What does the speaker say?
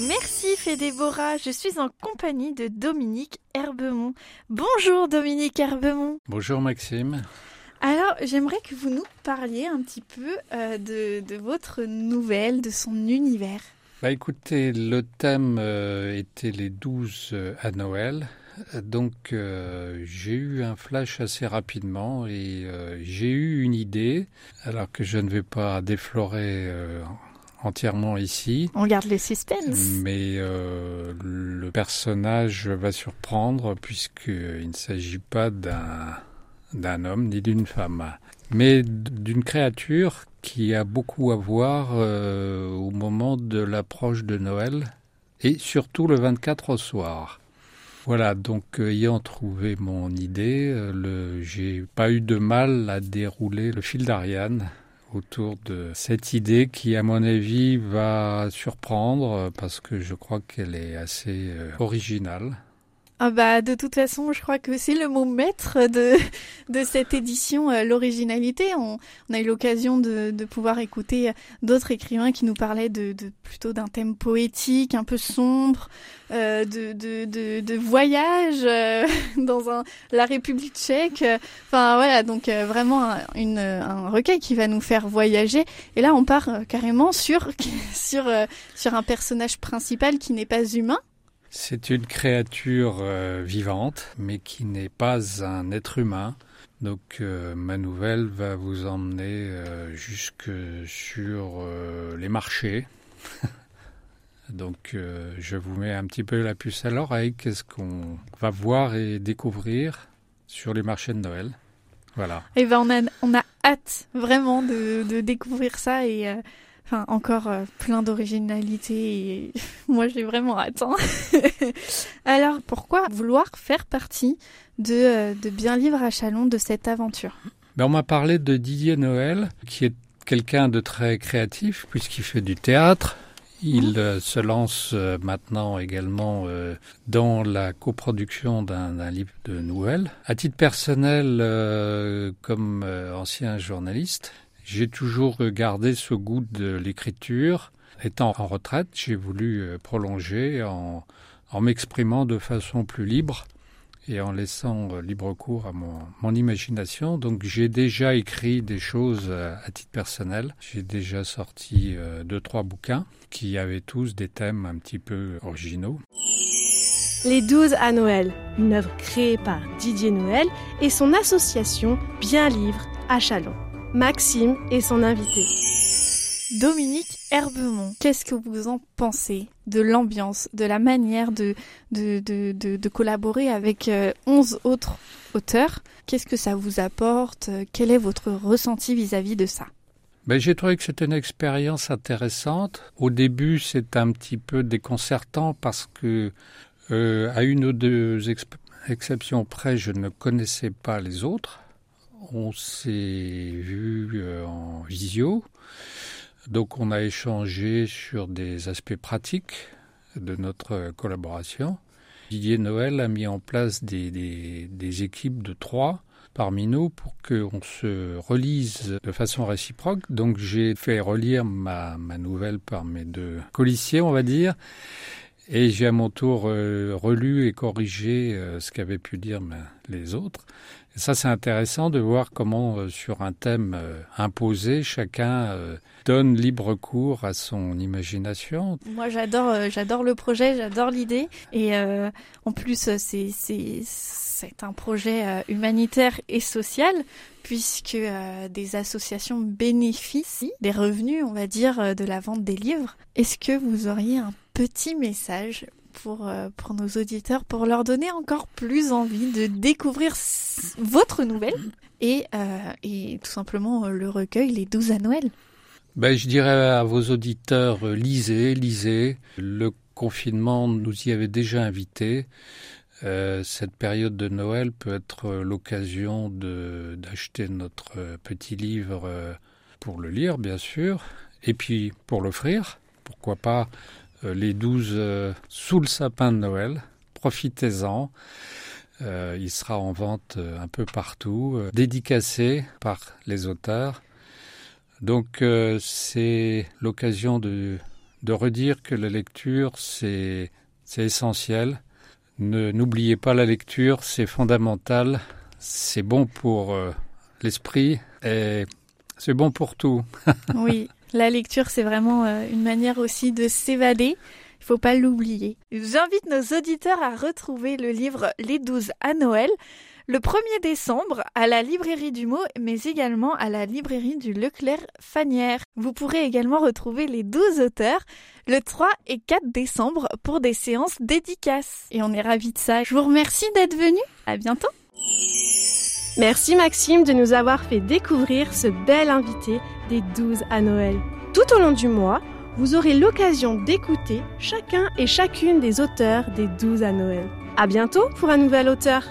Merci Fédébora, je suis en compagnie de Dominique Herbemont. Bonjour Dominique Herbemont. Bonjour Maxime. Alors, j'aimerais que vous nous parliez un petit peu euh, de, votre nouvelle, de son univers. Bah écoutez, le thème euh, était les 12 euh, à Noël. Donc j'ai eu un flash assez rapidement et j'ai eu une idée, alors que je ne vais pas déflorer entièrement ici. On garde les suspens. Mais le personnage va surprendre puisqu'il ne s'agit pas d'un d'un homme ni d'une femme, mais d'une créature qui a beaucoup à voir euh, au moment de l'approche de Noël et surtout le 24 au soir. Voilà, donc euh, ayant trouvé mon idée, euh, j'ai pas eu de mal à dérouler le fil d'Ariane autour de cette idée qui, à mon avis, va surprendre parce que je crois qu'elle est assez originale. Ah bah de toute façon, je crois que c'est le mot maître de de cette édition, euh, l'originalité. On, on, a eu l'occasion de, de pouvoir écouter d'autres écrivains qui nous parlaient de, de plutôt d'un thème poétique, un peu sombre, euh, de, de, de, de voyage euh, dans un, la République tchèque. Enfin voilà, donc euh, vraiment un, une, un recueil qui va nous faire voyager. Et là, on part carrément sur sur sur un personnage principal qui n'est pas humain c'est une créature euh, vivante, mais qui n'est pas un être humain. Donc euh, ma nouvelle va vous emmener euh, jusque sur les marchés. Donc je vous mets un petit peu la puce à l'oreille. Qu'est-ce qu'on va voir et découvrir sur les marchés de Noël? Voilà. Eh ben on a, on a hâte vraiment de, de découvrir ça et Enfin, encore euh, plein d'originalité et moi j'ai vraiment hâte. Hein. Alors, pourquoi vouloir faire partie de, euh, de Bien Livre à Chalon de cette aventure? Ben, On m'a parlé de Didier Noël, qui est quelqu'un de très créatif puisqu'il fait du théâtre. Il mmh. euh, se lance maintenant également dans la coproduction d'un livre de nouvelles. À titre personnel, comme ancien journaliste, j'ai toujours gardé ce goût de l'écriture. Étant en retraite, j'ai voulu euh, prolonger en, m'exprimant de façon plus libre et en laissant euh, libre cours à mon, mon imagination. Donc j'ai déjà écrit des choses euh, à, titre personnel. J'ai déjà sorti deux, trois bouquins qui avaient tous des thèmes un petit peu originaux. Les 12 à Noël, une œuvre créée par Didier Noël et son association Bien Livre à Chalon. Maxime et son invité. Dominique Herbemont, qu'est-ce que vous en pensez de l'ambiance, de la manière de, de, de, de, collaborer avec 11 euh, autres auteurs? Qu'est-ce que ça vous apporte? Quel est votre ressenti vis-à-vis de ça? Ben, J'ai trouvé que c'était une expérience intéressante. Au début, c'est un petit peu déconcertant parce que, euh, à une ou deux exceptions près, je ne connaissais pas les autres on s'est vu euh, en visio. Donc on a échangé sur des aspects pratiques de notre collaboration. Didier Noël a mis en place des, équipes de trois parmi nous pour qu'on se relise de façon réciproque. Donc j'ai fait relire ma, nouvelle par mes deux colissiers, on va dire. Et j'ai à mon tour euh, relu et corrigé euh, ce qu'avaient pu dire ben, les autres ça, c'est intéressant de voir comment, euh, sur un thème euh, imposé, chacun euh, donne libre cours à son imagination. Moi, j'adore, j'adore le projet, j'adore l'idée, et en plus, c'est c'est c'est un projet humanitaire et social puisque des associations bénéficient des revenus, on va dire, de la vente des livres. Est-ce que vous auriez un petit message pour, euh, pour nos auditeurs, pour leur donner encore plus envie de découvrir votre nouvelle et, euh, et tout simplement euh, le recueil Les 12 à Noël. Ben, je dirais à vos auditeurs, lisez, lisez. Le confinement nous y avait déjà invités. Cette période de Noël peut être l'occasion d'acheter notre petit livre pour le lire, bien sûr, et puis pour l'offrir. Pourquoi pas les douze sous le sapin de Noël. Profitez-en. il sera en vente un peu partout, dédicacé par les auteurs. Donc c'est l'occasion de, de redire que la lecture, c'est essentiel N'oubliez pas la lecture, c'est fondamental, c'est bon pour euh, l'esprit et c'est bon pour tout. oui, la lecture, c'est vraiment euh, une manière aussi de s'évader. Il faut pas l'oublier. J'invite nos auditeurs à retrouver le livre Les douze à Noël le 1er décembre à la librairie du mot, mais également à la librairie du Leclerc Fanière. Vous pourrez également retrouver les 12 auteurs le 3 et 4 décembre pour des séances dédicaces. Et on est ravis de ça. Je vous remercie d'être venu. À bientôt. Merci Maxime de nous avoir fait découvrir ce bel invité des 12 à Noël. Tout au long du mois, vous aurez l'occasion d'écouter chacun et chacune des auteurs des 12 à Noël. À bientôt pour un nouvel auteur.